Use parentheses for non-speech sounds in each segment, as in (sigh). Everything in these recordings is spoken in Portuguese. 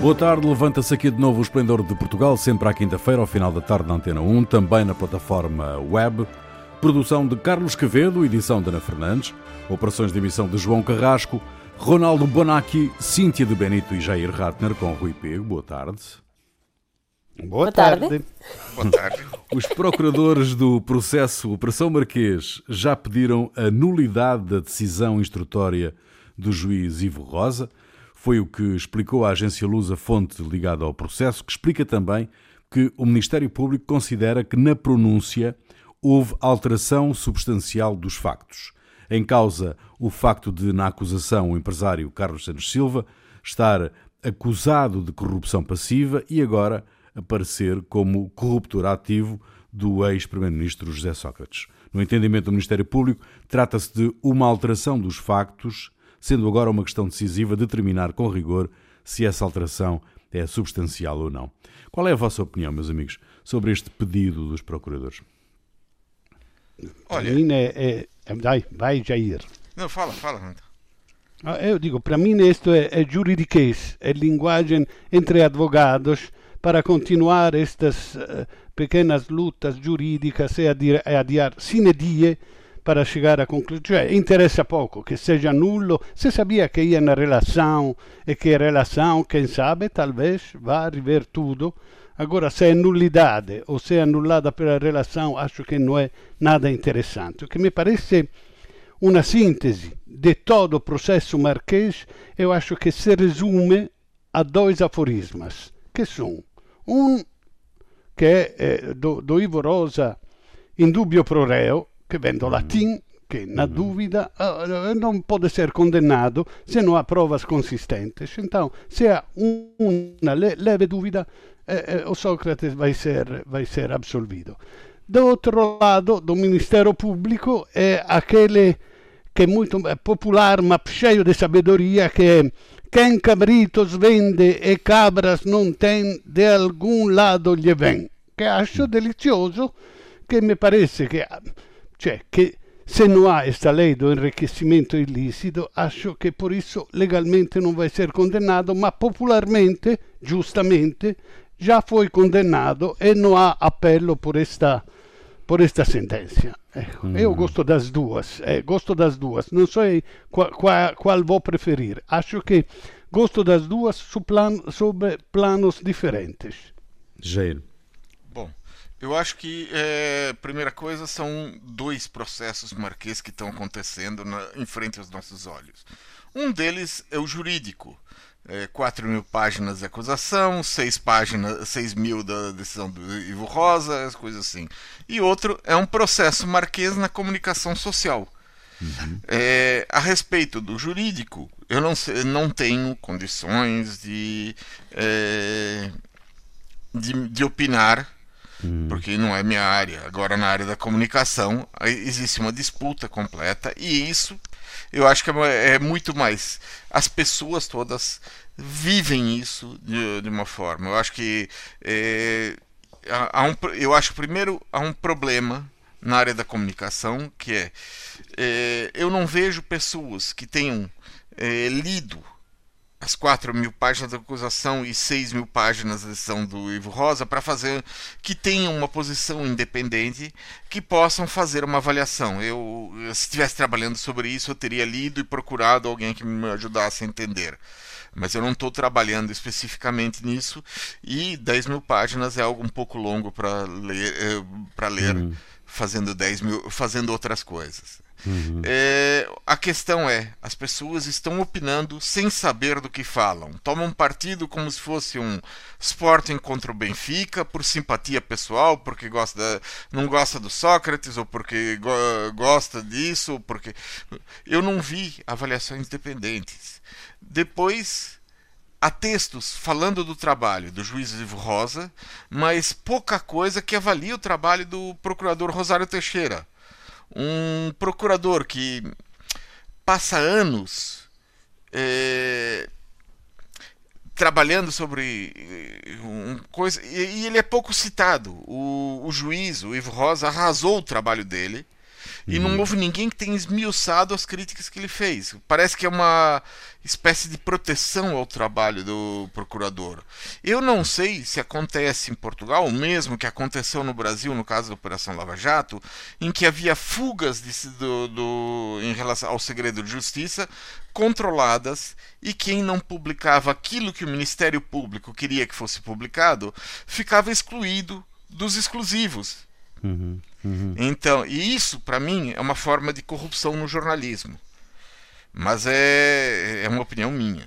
Boa tarde, levanta-se aqui de novo o Esplendor de Portugal, sempre à quinta-feira, ao final da tarde na Antena 1, também na plataforma web. Produção de Carlos Quevedo, edição de Ana Fernandes, operações de emissão de João Carrasco, Ronaldo Bonacci, Cíntia de Benito e Jair Ratner com Rui Pego. Boa tarde. Boa, Boa tarde. tarde. Boa tarde. (laughs) Os procuradores do processo Operação Marquês já pediram a nulidade da decisão instrutória do juiz Ivo Rosa. Foi o que explicou a agência Lusa fonte ligada ao processo, que explica também que o Ministério Público considera que na pronúncia houve alteração substancial dos factos. Em causa o facto de, na acusação, o empresário Carlos Santos Silva estar acusado de corrupção passiva e agora aparecer como corruptor ativo do ex-primeiro-ministro José Sócrates. No entendimento do Ministério Público, trata-se de uma alteração dos factos, sendo agora uma questão decisiva determinar com rigor se essa alteração é substancial ou não. Qual é a vossa opinião, meus amigos, sobre este pedido dos procuradores? Olha, é, é, dai, vai Jair. Não, fala, fala. Ah, eu digo, para mim isto é, é juridiquês, é linguagem entre advogados para continuar estas uh, pequenas lutas jurídicas e adiar, adiar sine die para chegar à conclusão. Cioè, interessa pouco que seja nulo. Se sabia que ia na relação e que a relação, quem sabe, talvez vá rever tudo. Agora, se é nulidade ou se é anulada pela relação, acho que não é nada interessante. O que me parece uma síntese de todo o processo marquês, eu acho que se resume a dois aforismas, que são un che è do, do Ivo Rosa in dubbio pro reo, che vendo mm. latim, che na mm. dúvida uh, não pode ser condenado se não há provas consistentes. Então, se há uma leve dúvida, eh, eh, o Sócrates vai ser, vai ser absolvido. Do outro lado, do Ministério Público, é aquele que é muito popular, mas cheio de sabedoria, que é quem cabritos vende e cabras não tem, de algum lado lhe vem. Que acho delicioso, que me parece que, cioè, che se não há esta lei do enriquecimento ilícito, acho que por isso legalmente não vai ser condenado, mas popularmente, justamente, já foi condenado e não há apelo por esta, por esta sentença. Ecco, mm. Eu gosto das duas, eh, gosto das duas. Não sei qual, qual, qual vou preferir. Acho que gosto das duas su plan, sobre planos diferentes. Jair. Eu acho que é, primeira coisa são dois processos marquês que estão acontecendo na, em frente aos nossos olhos. Um deles é o jurídico, é, 4 mil páginas de acusação, 6 páginas, 6 mil da decisão do Ivo Rosa, as coisas assim. E outro é um processo marquês na comunicação social. Uhum. É, a respeito do jurídico, eu não, sei, não tenho condições de, é, de, de, opinar, uhum. porque não é minha área. Agora, na área da comunicação, existe uma disputa completa, e isso eu acho que é, é muito mais. As pessoas todas vivem isso de, de uma forma. Eu acho que é, há um, eu acho que primeiro há um problema na área da comunicação que é, é eu não vejo pessoas que tenham é, lido as 4 mil páginas da acusação e 6 mil páginas da decisão do Ivo Rosa para fazer que tenham uma posição independente que possam fazer uma avaliação. Eu, se estivesse trabalhando sobre isso, eu teria lido e procurado alguém que me ajudasse a entender. Mas eu não estou trabalhando especificamente nisso e 10 mil páginas é algo um pouco longo para ler, eh, para ler uhum. fazendo 10 mil, fazendo outras coisas. Uhum. É, a questão é, as pessoas estão opinando sem saber do que falam. Tomam partido como se fosse um Sporting contra o Benfica, por simpatia pessoal, porque gosta, não gosta do Sócrates, ou porque go, gosta disso, ou porque. Eu não vi avaliações independentes. Depois há textos falando do trabalho do juiz Ivo Rosa, mas pouca coisa que avalie o trabalho do procurador Rosário Teixeira um procurador que passa anos é, trabalhando sobre eh, um coisa e, e, ele é pouco citado. O, o juiz, o Ivo Rosa, arrasou o trabalho dele E não uhum. houve ninguém que tenha esmiuçado as críticas que ele fez. Parece que é uma espécie de proteção ao trabalho do procurador. Eu não sei se acontece em Portugal o mesmo que aconteceu no Brasil no caso da Operação Lava Jato, em que havia fugas de, do, do, em relação ao segredo de justiça controladas e quem não publicava aquilo que o Ministério Público queria que fosse publicado ficava excluído dos exclusivos. Uhum, uhum. Então, e isso para mim é uma forma de corrupção no jornalismo. Mas é, é uma opinião minha.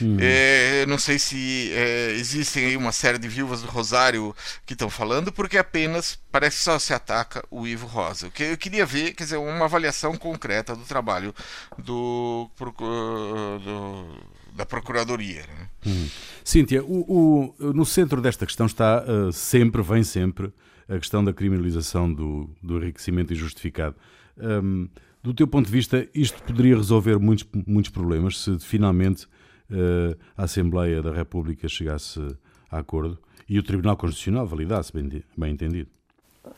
Uhum. É, não sei se é, existem aí uma série de viúvas do Rosário que estão falando, porque apenas parece que só se ataca o Ivo Rosa. Que eu queria ver, quer dizer, uma avaliação concreta do trabalho do, do da Procuradoria. Né? Hum. Cíntia, o, o, no centro desta questão está uh, sempre, vem sempre, a questão da criminalização do, do enriquecimento injustificado. Um, do teu ponto de vista, isto poderia resolver muitos, muitos problemas se finalmente uh, a Assembleia da República chegasse a acordo e o Tribunal Constitucional validasse, bem, bem entendido?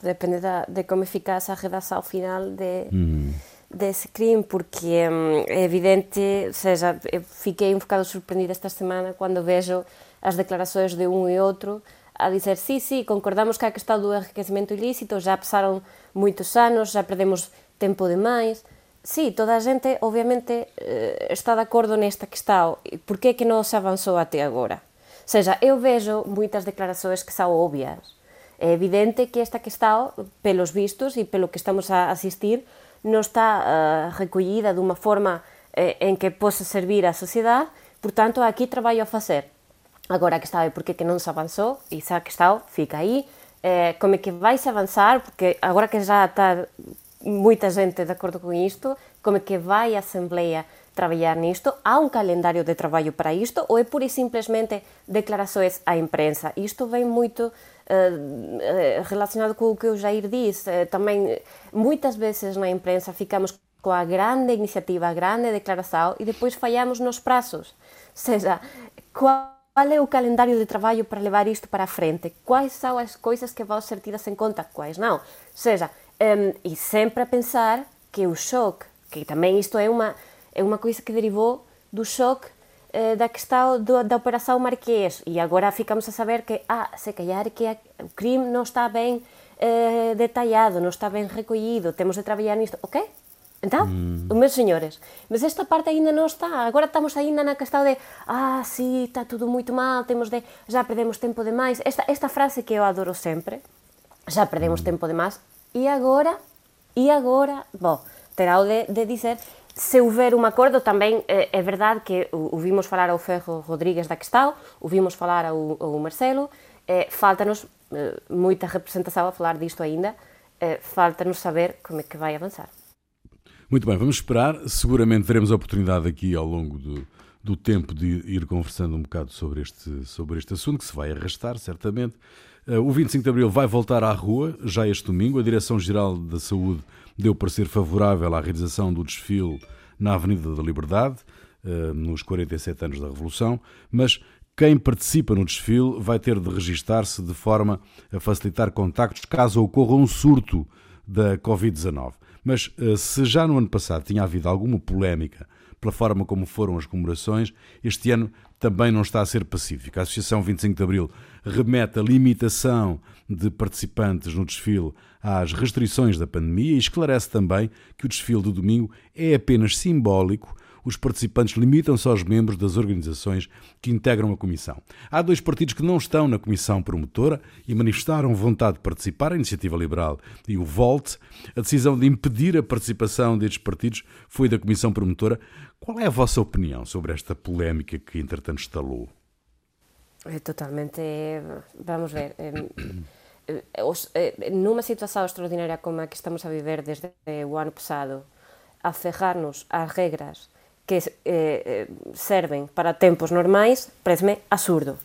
Depende da, de como ficasse a redação final de, hum. desse crime, porque hum, é evidente, ou seja, fiquei um bocado surpreendida esta semana quando vejo as declarações de um e outro a dizer sí, sí, concordamos que a questão do enriquecimento ilícito já pasaron moitos anos, já perdemos tempo demais. Sí, toda a xente, obviamente, eh, está de acordo nesta que está. Por que é que non se avanzou até agora? Ou seja, eu vexo moitas declaracións que são obvias. É evidente que esta que está, pelos vistos e pelo que estamos a asistir, non está uh, recollida dunha forma eh, en que possa servir á sociedade, portanto, aquí traballo a facer. Agora que está, por que non se avanzou, e xa que está, fica aí, eh, como é que vai se avanzar, porque agora que já está moita xente de acordo con isto, como é que vai a Asamblea traballar nisto? Há un calendario de traballo para isto ou é pura e simplesmente declarações á imprensa? Isto vem moito eh, relacionado com o que o Jair diz. Eh, tamén, moitas veces na imprensa ficamos coa grande iniciativa, a grande declaração e depois fallamos nos prazos. (laughs) Seja, qual Qual é o calendario de traballo para levar isto para a frente? Quais são as coisas que vão ser tidas em conta? Quais não? Ou seja, um, e sempre a pensar que o choque, que também isto é uma, é uma coisa que derivou do choque eh, da questão do, da Operação Marquês. E agora ficamos a saber que, ah, se calhar que a, o crime não está bem eh, detalhado, não está bem recolhido, temos de trabalhar nisto. Ok, Então, mm. meus senhores, mas esta parte ainda non está. Agora estamos ainda na questão de ah, sí, está tudo moito mal, temos de já perdemos tempo demais. Esta esta frase que eu adoro sempre. Já perdemos mm. tempo demais. E agora? E agora? Bom, terá o de, de dizer se houver un acordo tamén é, é verdade que o, o vimos falar ao Ferro Rodríguez da questão, o vimos falar ao, ao Marcelo, eh, falta-nos eh, moita representação a falar disto ainda, eh, falta-nos saber como é que vai avançar. Muito bem, vamos esperar. Seguramente teremos a oportunidade aqui ao longo do, do tempo de ir conversando um bocado sobre este, sobre este assunto, que se vai arrastar, certamente. Uh, o 25 de Abril vai voltar à rua, já este domingo. A Direção-Geral da Saúde deu parecer favorável à realização do desfile na Avenida da Liberdade, uh, nos 47 anos da Revolução, mas quem participa no desfile vai ter de registar-se de forma a facilitar contactos caso ocorra um surto da Covid-19. Mas eh, se já no ano passado tinha havido alguma polémica pela forma como foram as comemorações, este ano também não está a ser pacífico. A Associação 25 de Abril remete a limitação de participantes no desfile às restrições da pandemia e esclarece também que o desfile do domingo é apenas simbólico os participantes limitam-se aos membros das organizações que integram a Comissão. Há dois partidos que não estão na Comissão promotora e manifestaram vontade de participar, a Iniciativa Liberal e o VOLT. A decisão de impedir a participação destes partidos foi da Comissão promotora. Qual é a vossa opinião sobre esta polémica que, entretanto, estalou? É totalmente. Vamos ver. Os, numa situação extraordinária como a que estamos a viver desde o ano passado, aferrar-nos às regras que eh, eh, serven para tempos normais, parece absurdo.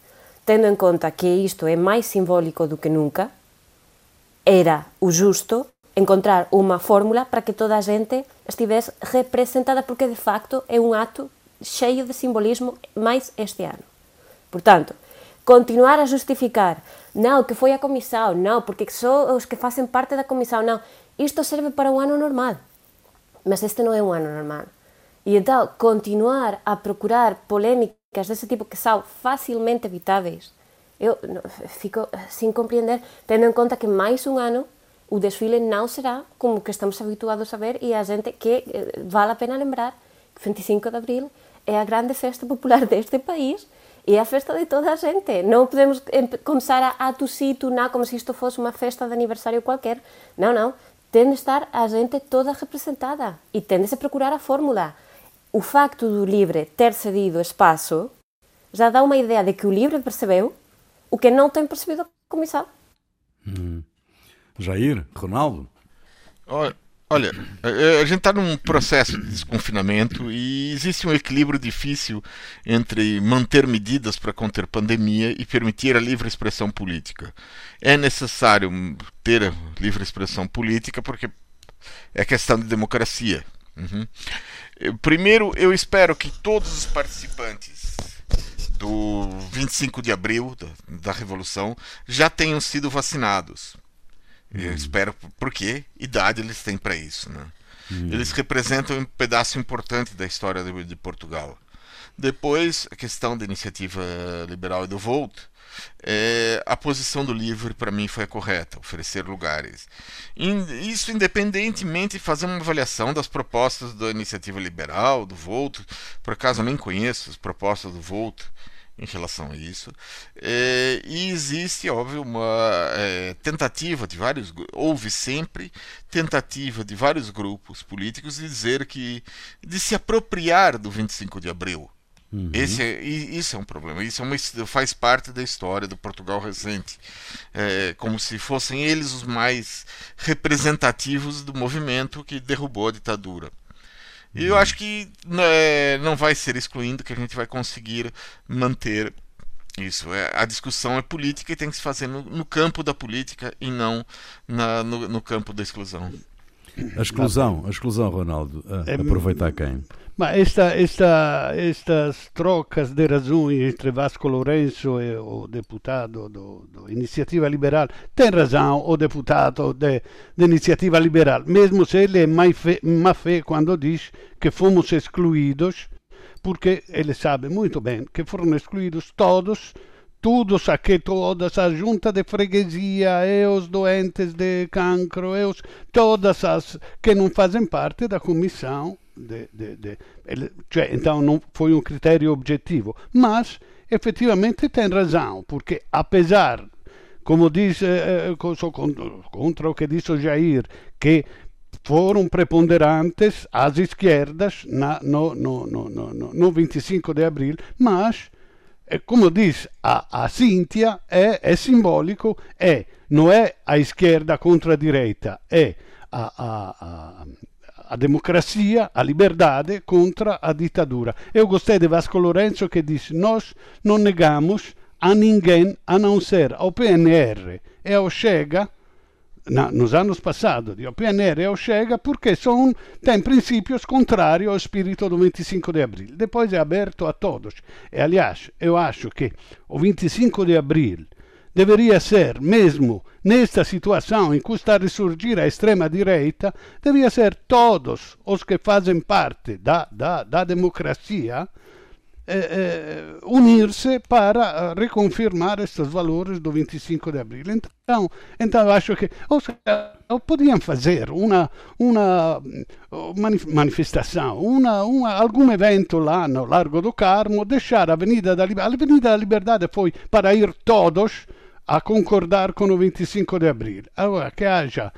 Tendo en conta que isto é máis simbólico do que nunca, era o justo encontrar unha fórmula para que toda a gente estivese representada, porque de facto é un acto cheio de simbolismo máis este ano. Portanto, continuar a justificar, non, que foi a comisión, non, porque só os que facen parte da comisión, non, isto serve para un ano normal. Mas este non é un ano normal. E então, continuar a procurar polémicas desse tipo que são facilmente evitáveis, eu fico sem compreender, tendo em conta que mais um ano o desfile não será como que estamos habituados a ver e a gente que eh, vale a pena lembrar que 25 de abril é a grande festa popular (laughs) deste país e é a festa de toda a gente. Não podemos começar a, a tossir, tunar como se isto fosse uma festa de aniversário qualquer. Não, não. Tem de estar a gente toda representada e tem de se procurar a fórmula. O facto do Livre ter cedido espaço já dá uma ideia de que o Livre percebeu o que não tem percebido a comissão. Hum. Jair, Ronaldo? Olha, olha a gente está num processo de desconfinamento e existe um equilíbrio difícil entre manter medidas para conter pandemia e permitir a livre expressão política. É necessário ter livre expressão política porque é questão de democracia. Uhum. Primeiro, eu espero que todos os participantes do 25 de abril da, da Revolução já tenham sido vacinados. Eu uhum. espero, porque idade eles têm para isso. Né? Uhum. Eles representam um pedaço importante da história de, de, Portugal. Depois, a questão da iniciativa liberal e do Volt. É, a posição do livro para mim foi a correta, oferecer lugares. Isso independentemente de fazer uma avaliação das propostas da iniciativa liberal, do Volt. Por acaso eu nem conheço as propostas do Volt em relação a isso. É, e existe, óbvio, uma é, tentativa de vários. Houve sempre tentativa de vários grupos políticos de dizer que. de se apropriar do 25 de abril. Uhum. Esse é, isso é um problema. Isso é uma, faz parte da história do Portugal recente. É, como se fossem eles os mais representativos do movimento que derrubou a ditadura. E eu acho que né, não vai ser excluindo que a gente vai conseguir manter isso. É, a discussão é política e tem que se fazer no, no campo da política e não na, no, no campo da exclusão. A exclusão, a exclusão, Ronaldo, a, é, aproveitar quem? Mas esta, esta, estas trocas de razões entre Vasco Lourenço e o deputado da Iniciativa Liberal, tem razão o deputado da Iniciativa Liberal, mesmo se ele é má fé quando diz que fomos excluídos, porque ele sabe muito bem que foram excluídos todos todos aqui, todas, a junta de freguesia e os doentes de cancro, e os, todas as que não fazem parte da comissão. De, de, de, cioè, então não foi um critério objetivo, mas efetivamente tem razão, porque apesar, como diz, eh, eh contra o que disse o Jair, que foram preponderantes as esquerdas na, no, no, no, no, no 25 de abril, mas e come dice a, a Cintia, è, è, simbolico, è, non è a esquerda contra a direita, è a, a, a, a democracia, a liberdade contra a ditadura. Eu gostei de Vasco Lourenço que disse, nós não negamos a ninguém a não ser ao PNR e ao Chega na, nos anos passados de PNR e o Chega porque são, têm princípios contrários ao espírito do 25 de abril. Depois é aberto a todos. E, aliás, eu acho que o 25 de abril deveria ser, mesmo nesta situação em que está a ressurgir a extrema-direita, deveria ser todos os que fazem parte da, da, da democracia eh, eh, unir-se para eh, reconfirmar estes valores do 25 de abril. Então, então acho que ou seja, podiam fazer uma, uma manifestação, uma, uma, algum evento lá no Largo do Carmo, deixar a Avenida da Liberdade. A Avenida da Liberdade foi para ir todos a concordar com o 25 de abril. Agora, que haja,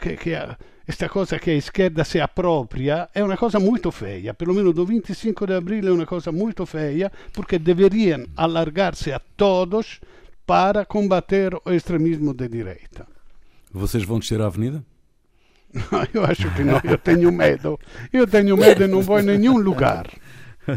que, que, questa cosa che a esquerda si appropria è una cosa molto feia, perlomeno do 25 de abril é uma coisa muito feia, porque deveriam alargar-se a todos para combater o extremismo de direita. Vocês vão descer a avenida? (laughs) eu acho que não, eu tenho medo. Eu tenho medo e não vou em nenhum lugar.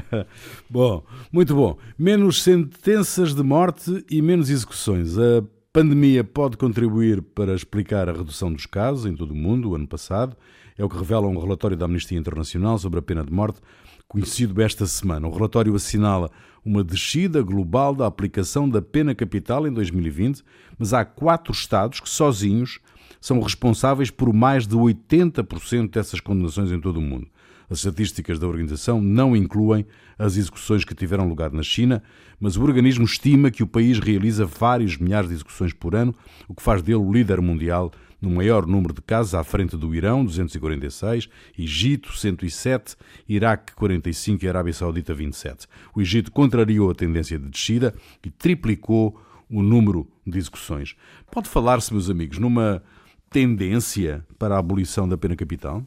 (laughs) bom, muito bom. Menos sentenças de morte e menos execuções. A pandemia pode contribuir para explicar a redução dos casos em todo o mundo o ano passado. É o que revela um relatório da Amnistia Internacional sobre a pena de morte, conhecido esta semana. O relatório assinala uma descida global da aplicação da pena capital em 2020, mas há quatro Estados que sozinhos são responsáveis por mais de 80% dessas condenações em todo o mundo. As estatísticas da organização não incluem as execuções que tiveram lugar na China, mas o organismo estima que o país realiza vários milhares de execuções por ano, o que faz dele o líder mundial no maior número de casos, à frente do Irão, 246, Egito, 107, Iraque, 45 e Arábia Saudita, 27. O Egito contrariou a tendência de descida e triplicou o número de execuções. Pode falar-se, meus amigos, numa tendência para a abolição da pena capital?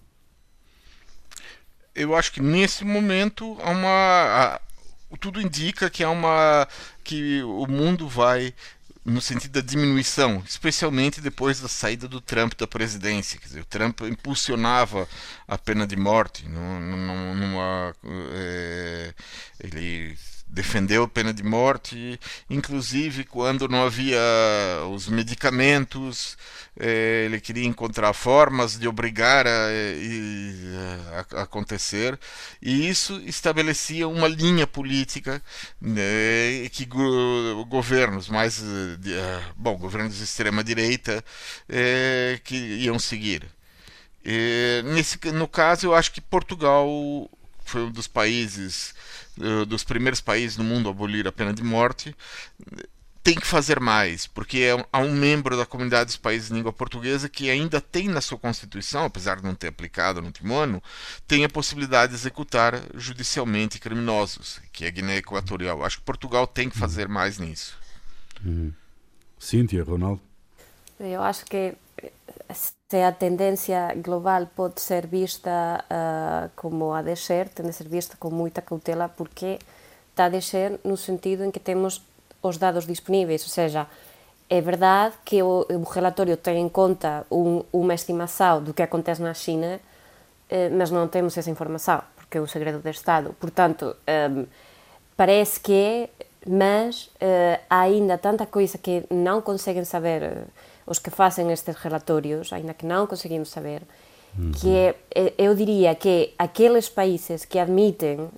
Eu acho que nesse momento há uma tudo indica que há uma que o mundo vai no sentido da diminuição, especialmente depois da saída do Trump da presidência. Quer dizer, o Trump impulsionava a pena de morte, numa, numa defendeu a pena de morte, inclusive quando não havia os medicamentos, eh, ele queria encontrar formas de obrigar a, a, a acontecer, e isso estabelecia uma linha política né, que go, governos mais, bom, governos de extrema direita eh, que iam seguir. E, nesse, no caso, eu acho que Portugal foi um dos países eh, dos primeiros países no mundo a abolir a pena de morte, tem que fazer mais, porque é, há um membro da comunidade dos países de língua portuguesa que ainda tem na sua Constituição, apesar de não ter aplicado no último ano, tem a possibilidade de executar judicialmente criminosos, que é a Guiné Equatorial. Acho que Portugal tem que fazer mais nisso. Uhum. Cíntia, Ronaldo? Eu acho que se a tendência global pode ser vista uh, como a descer, tem de ser vista com muita cautela porque está a descer no sentido em que temos os dados disponíveis, ou seja, é verdade que o, o relatório tem em conta um, uma estimação do que acontece na China, eh, mas não temos essa informação, porque é um segredo de Estado. Portanto, um, parece que é, mas uh, há ainda tanta coisa que não conseguem saber os que fazem estes relatórios, ainda que não conseguimos saber, uhum. que é, eu diria que aqueles países que admitem uh,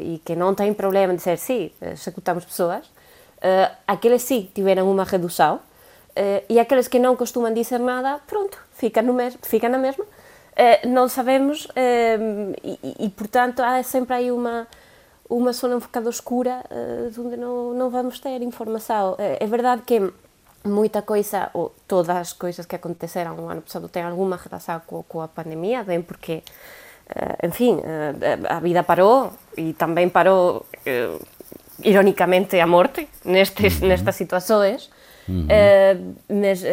e que não têm problema de dizer sim, executamos pessoas, uh, aqueles sim tiveram uma redução uh, e aqueles que não costumam dizer nada, pronto, fica, no mes fica na mesma. não sabemos e, e, portanto, há sempre aí uma uma zona um bocado escura onde não, não vamos ter informação. É verdade que muita coisa, ou todas as coisas que aconteceram no ano passado têm alguma relação com, com a pandemia, bem porque, uh, enfim, uh, a vida parou e também parou, uh, ironicamente, a morte nestes, uhum. nestas situações. Uhum. mas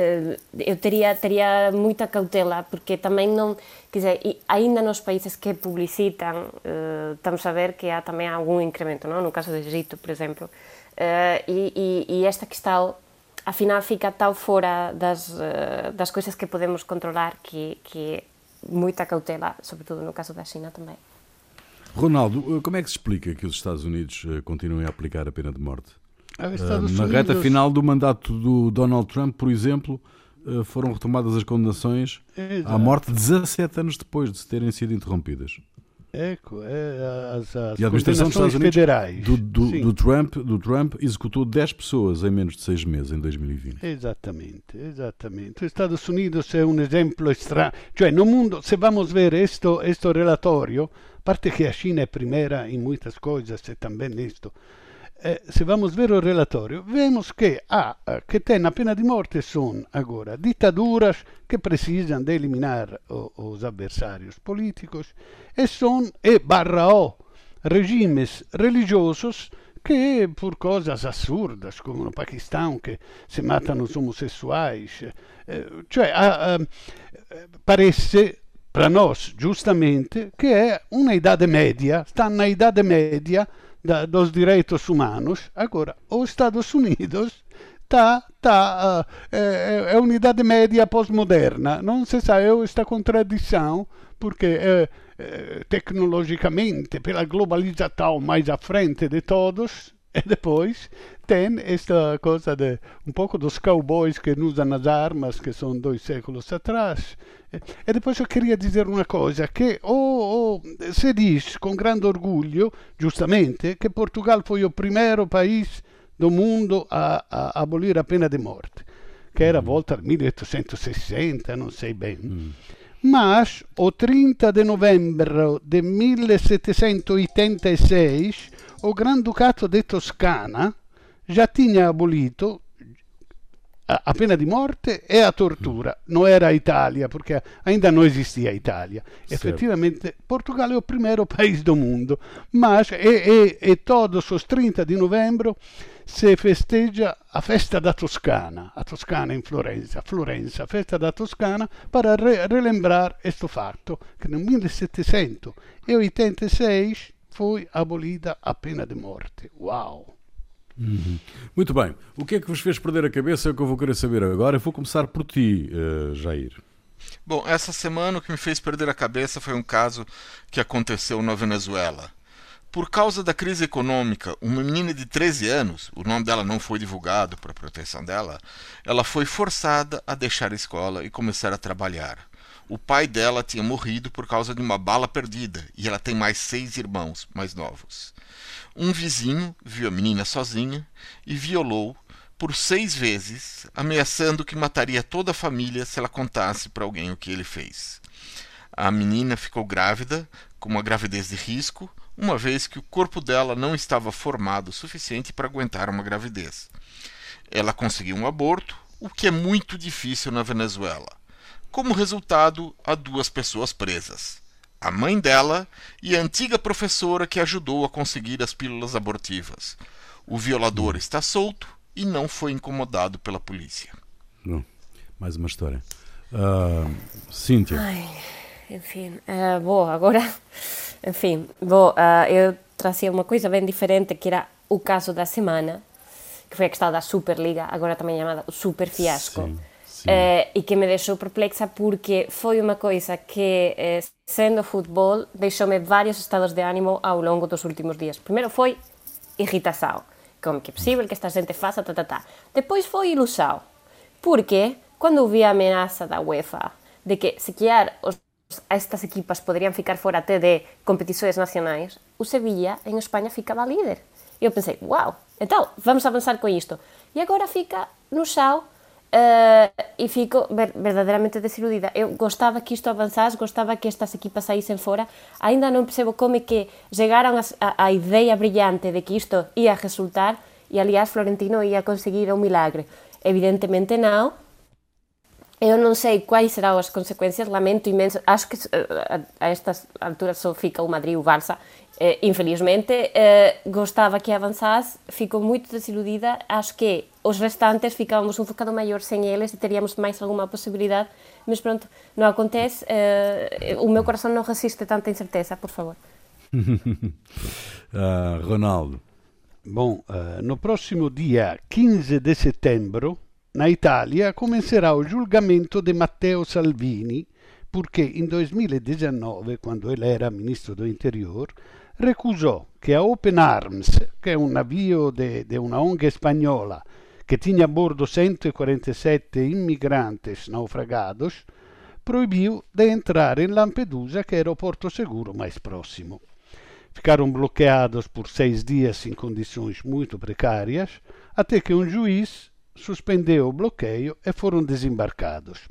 eu teria, teria muita cautela, porque também não, quer dizer, ainda nos países que publicitam, estamos a ver que há também algum incremento, não? no caso do Egito, por exemplo, e, e, e esta questão afinal fica tal fora das, uh, das coisas que podemos controlar que, que muita cautela, sobretudo no caso da China também. Ronaldo, eh, como é que se explica que os Estados Unidos eh, continuem a aplicar a pena de morte? Ah, na Unidos... reta final do mandato do Donald Trump, por exemplo, foram retomadas as condenações Exato. à morte 17 anos depois de terem sido interrompidas. Ecco, é, as, as e a administração dos Estados Unidos federais. Do, do, do, Trump, do Trump executou 10 pessoas em menos de 6 meses em 2020. Exatamente, exatamente. Os Estados Unidos é um exemplo estranho. Cioè, no mundo, se vamos ver questo, questo relatorio, a parte que a China é primeira em muitas coisas, e também nisto, eh, se vamos ver o relatório, vemos que há, ah, que tem a pena de morte são agora ditaduras que precisam de eliminar o, os adversários políticos e são, e barra o, regimes religiosos que por coisas absurdas, como no Paquistão, que se matam os homossexuais, eh, cioè ah, ah, parece para nós, justamente, que é uma idade média, está na idade média da, dos direitos humanos. Agora, os Estados Unidos tá, tá, é, é, uma idade média pós-moderna. Não se sabe esta contradição, porque é, tecnologicamente, pela globalização mais à frente de todos, (laughs) e depois tem esta coisa de um pouco dos cowboys que usam as armas, que são dois séculos atrás. E depois eu queria dizer uma coisa, que oh, oh, se diz com grande orgulho, justamente, que Portugal foi o primeiro país do mundo a, a abolir a pena de morte. che era volta al 1860, non sei bene. Mm. Ma o 30 de novembre del 1786 o Granducato de Toscana già tinha abolito a pena de morte e a tortura. Não era a Itália, porque ainda não existia a Itália. Certo. Efetivamente, Portugal é o primeiro país do mundo. Mas, e, e, e todos os 30 de novembro se festeja a festa da Toscana, a Toscana in Florenza, Florenza, festa da Toscana, para re relembrar questo fatto, che nel 1786 foi abolida a pena de morte. Uau! Uhum. Muito bem. O que é que vos fez perder a cabeça? É o que eu vou querer saber agora. Eu vou começar por ti, uh, Jair. Bom, essa semana o que me fez perder a cabeça foi um caso que aconteceu na Venezuela. Por causa da crise econômica, uma menina de 13 anos, o nome dela não foi divulgado para proteção dela, ela foi forçada a deixar a escola e começar a trabalhar. O pai dela tinha morrido por causa de uma bala perdida e ela tem mais seis irmãos mais novos. Um vizinho viu a menina sozinha e violou por seis vezes, ameaçando que mataria toda a família se ela contasse para alguém o que ele fez. A menina ficou grávida, com uma gravidez de risco, uma vez que o corpo dela não estava formado o suficiente para aguentar uma gravidez. Ela conseguiu um aborto, o que é muito difícil na Venezuela. Como resultado, há duas pessoas presas a mãe dela e a antiga professora que ajudou a conseguir as pílulas abortivas. O violador está solto e não foi incomodado pela polícia. Mais uma história. Uh, Cíntia. Ai, enfim, uh, bom, agora, (laughs) enfim, bom, uh, eu trazia uma coisa bem diferente que era o caso da semana, que foi a questão da Superliga, agora também chamada o Super Fiasco. Sim eh, e que me deixou perplexa porque foi uma coisa que, eh, sendo futebol, deixou-me vários estados de ánimo ao longo dos últimos dias. Primeiro foi irritação, como que é possível que esta gente faça, tá, tá, tá. Depois foi ilusão, porque quando vi a ameaça da UEFA de que, se quer, os, estas equipas poderiam ficar fora até de competições nacionais, o Sevilla, em Espanha, ficava líder. Eu pensei, uau, então, vamos avançar com isto. E agora fica no chão Uh, e fico ver, verdadeiramente desiludida. Eu gostava que isto avançasse, gostava que estas equipas saíssem fora. Ainda não percebo como é que chegaram a ideia brilhante de que isto ia resultar e, aliás, Florentino ia conseguir um milagre. Evidentemente não. Eu não sei quais serão as consequências, lamento imenso. Acho que a, a estas alturas só fica o Madrid e o Barça eh, infelizmente, eh, gostava que avançasse, fico muito desiludida. Acho que os restantes ficávamos um bocado maior sem eles e teríamos mais alguma possibilidade, mas pronto, não acontece. Eh, o meu coração não resiste tanta incerteza, por favor. uh, (laughs) Ronaldo. Bom, uh, no próximo dia 15 de setembro, na Itália, começará o julgamento de Matteo Salvini, porque in 2019, quando ele era ministro do Interior, recusò che a Open Arms, che è un navio di una ONG spagnola che tinha a bordo 147 immigrantes naufragados, proibiu de entrar em Lampedusa, que era o porto seguro mais próximo. Ficaram bloqueados por seis dias em condições muito precárias, até que um juiz suspendeu o bloqueio e foram desembarcados.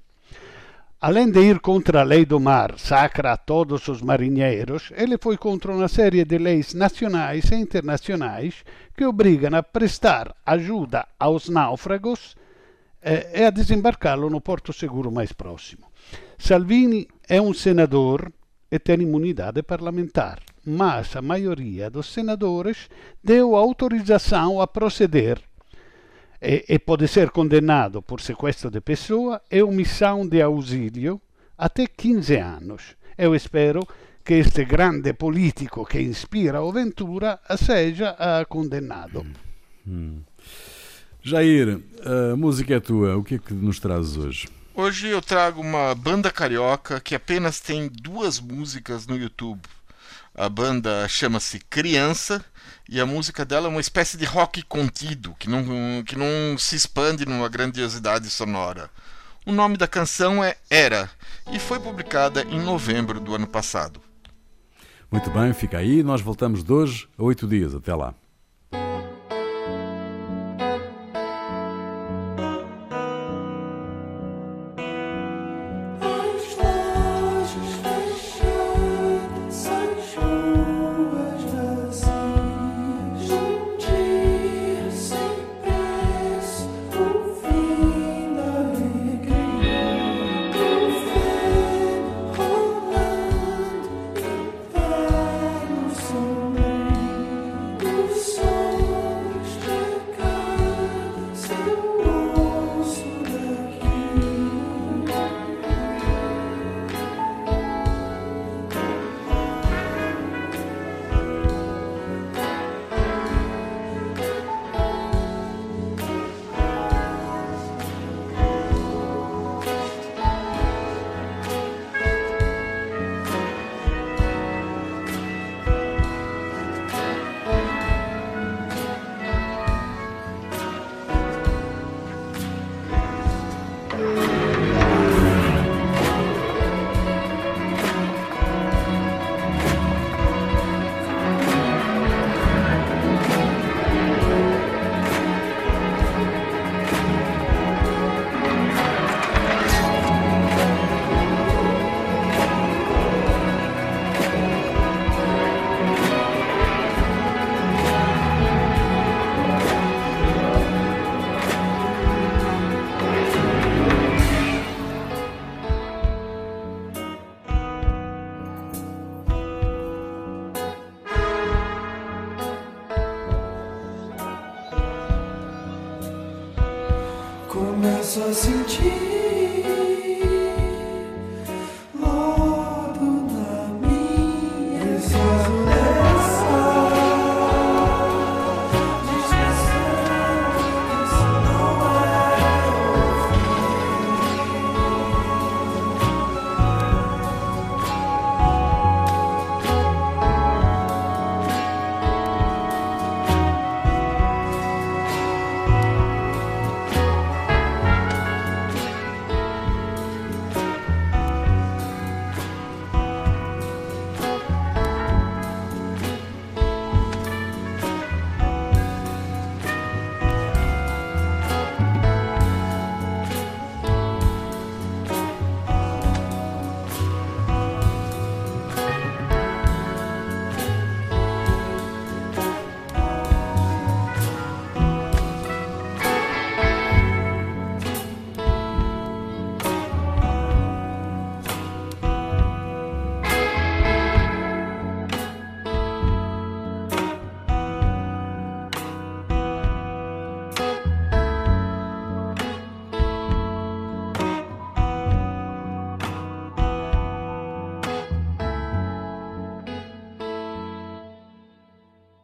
Além de ir contra a lei do mar, sacra a todos os marinheiros, ele foi contra uma série de leis nacionais e internacionais que obrigam a prestar ajuda aos náufragos eh, e a desembarcá-lo no porto seguro mais próximo. Salvini é um senador e tem imunidade parlamentar, mas a maioria dos senadores deu autorização a proceder e, e pode ser condenado por sequestro de pessoa e omissão de auxílio até 15 anos. Eu espero que este grande político que inspira o Ventura seja uh, condenado. Hum. Jair, a música é tua. O que é que nos trazes hoje? Hoje eu trago uma banda carioca que apenas tem duas músicas no YouTube. A banda chama-se Criança e a música dela é uma espécie de rock contido, que não, que não se expande numa grandiosidade sonora. O nome da canção é Era e foi publicada em novembro do ano passado. Muito bem, fica aí. Nós voltamos de hoje a oito dias. Até lá.